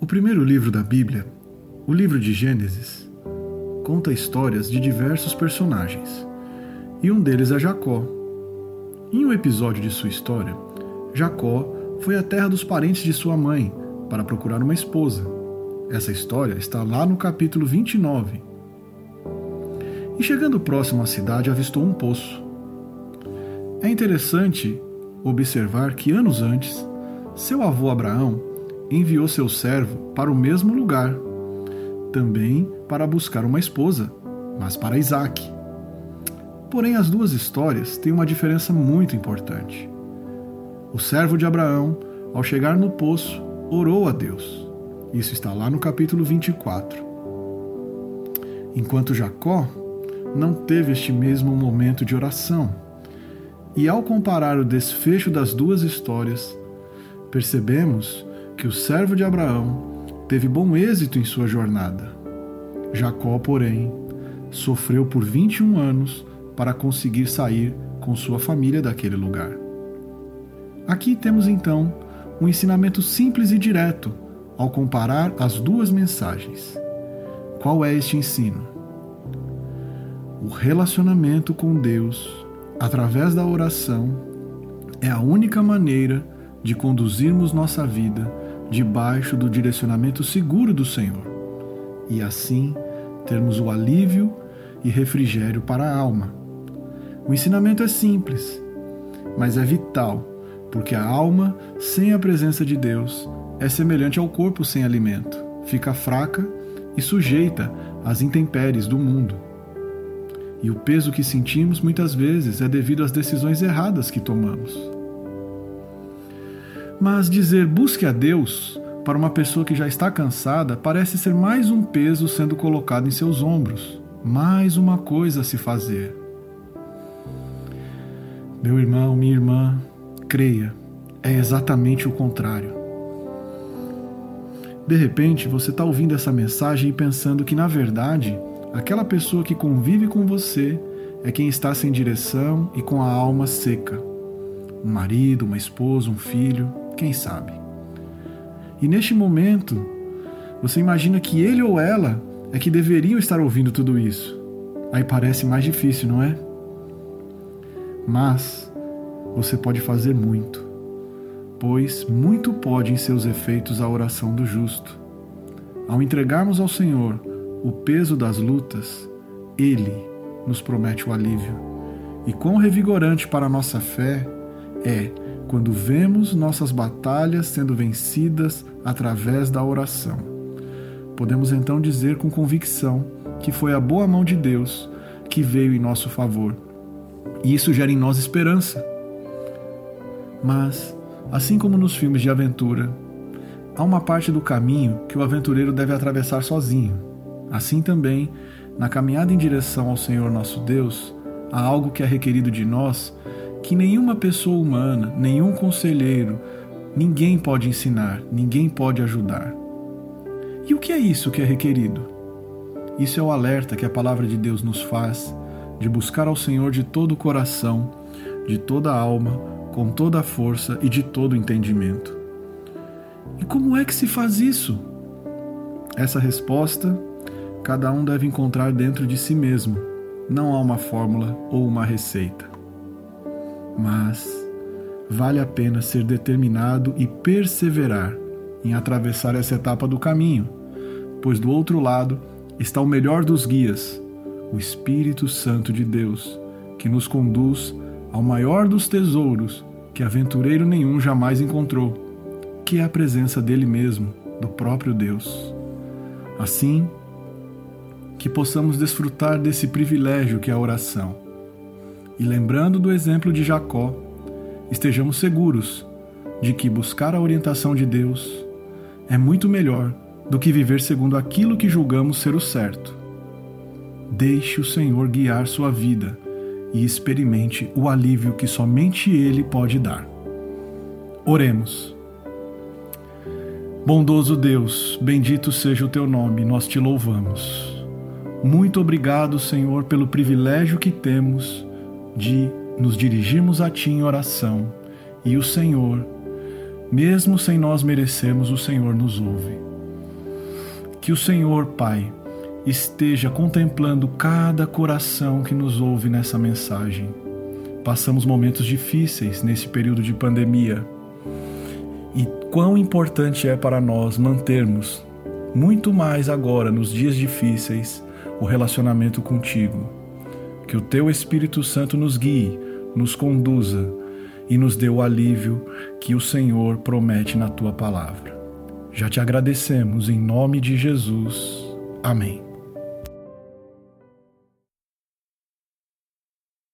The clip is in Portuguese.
O primeiro livro da Bíblia, o livro de Gênesis, conta histórias de diversos personagens, e um deles é Jacó. Em um episódio de sua história, Jacó foi à terra dos parentes de sua mãe para procurar uma esposa. Essa história está lá no capítulo 29. E chegando próximo à cidade, avistou um poço. É interessante observar que anos antes, seu avô Abraão enviou seu servo para o mesmo lugar, também para buscar uma esposa, mas para Isaac. Porém, as duas histórias têm uma diferença muito importante. O servo de Abraão, ao chegar no poço, orou a Deus. Isso está lá no capítulo 24. Enquanto Jacó não teve este mesmo momento de oração. E ao comparar o desfecho das duas histórias, percebemos que o servo de Abraão teve bom êxito em sua jornada. Jacó, porém, sofreu por 21 anos para conseguir sair com sua família daquele lugar. Aqui temos então um ensinamento simples e direto ao comparar as duas mensagens. Qual é este ensino? O relacionamento com Deus, através da oração, é a única maneira de conduzirmos nossa vida debaixo do direcionamento seguro do Senhor e assim termos o alívio e refrigério para a alma. O ensinamento é simples, mas é vital, porque a alma sem a presença de Deus é semelhante ao corpo sem alimento, fica fraca e sujeita às intempéries do mundo. E o peso que sentimos muitas vezes é devido às decisões erradas que tomamos. Mas dizer busque a Deus para uma pessoa que já está cansada parece ser mais um peso sendo colocado em seus ombros, mais uma coisa a se fazer. Meu irmão, minha irmã, creia, é exatamente o contrário. De repente, você está ouvindo essa mensagem e pensando que, na verdade, aquela pessoa que convive com você é quem está sem direção e com a alma seca. Um marido, uma esposa, um filho, quem sabe? E neste momento, você imagina que ele ou ela é que deveriam estar ouvindo tudo isso. Aí parece mais difícil, não é? Mas você pode fazer muito, pois muito pode em seus efeitos a oração do justo. Ao entregarmos ao Senhor o peso das lutas, Ele nos promete o alívio. E quão revigorante para a nossa fé é quando vemos nossas batalhas sendo vencidas através da oração. Podemos então dizer com convicção que foi a boa mão de Deus que veio em nosso favor. E isso gera em nós esperança. Mas, assim como nos filmes de aventura, há uma parte do caminho que o aventureiro deve atravessar sozinho. Assim também, na caminhada em direção ao Senhor nosso Deus, há algo que é requerido de nós que nenhuma pessoa humana, nenhum conselheiro, ninguém pode ensinar, ninguém pode ajudar. E o que é isso que é requerido? Isso é o alerta que a palavra de Deus nos faz de buscar ao Senhor de todo o coração, de toda a alma, com toda a força e de todo o entendimento. E como é que se faz isso? Essa resposta cada um deve encontrar dentro de si mesmo. Não há uma fórmula ou uma receita mas vale a pena ser determinado e perseverar em atravessar essa etapa do caminho, pois do outro lado está o melhor dos guias, o Espírito Santo de Deus, que nos conduz ao maior dos tesouros que aventureiro nenhum jamais encontrou, que é a presença dele mesmo, do próprio Deus. Assim, que possamos desfrutar desse privilégio que é a oração e lembrando do exemplo de Jacó, estejamos seguros de que buscar a orientação de Deus é muito melhor do que viver segundo aquilo que julgamos ser o certo. Deixe o Senhor guiar sua vida e experimente o alívio que somente Ele pode dar. Oremos. Bondoso Deus, bendito seja o teu nome, nós te louvamos. Muito obrigado, Senhor, pelo privilégio que temos de nos dirigirmos a Ti em oração e o Senhor, mesmo sem nós merecermos, o Senhor nos ouve. Que o Senhor, Pai, esteja contemplando cada coração que nos ouve nessa mensagem. Passamos momentos difíceis nesse período de pandemia. E quão importante é para nós mantermos, muito mais agora nos dias difíceis, o relacionamento contigo. Que o teu Espírito Santo nos guie, nos conduza e nos dê o alívio que o Senhor promete na tua palavra. Já te agradecemos em nome de Jesus. Amém.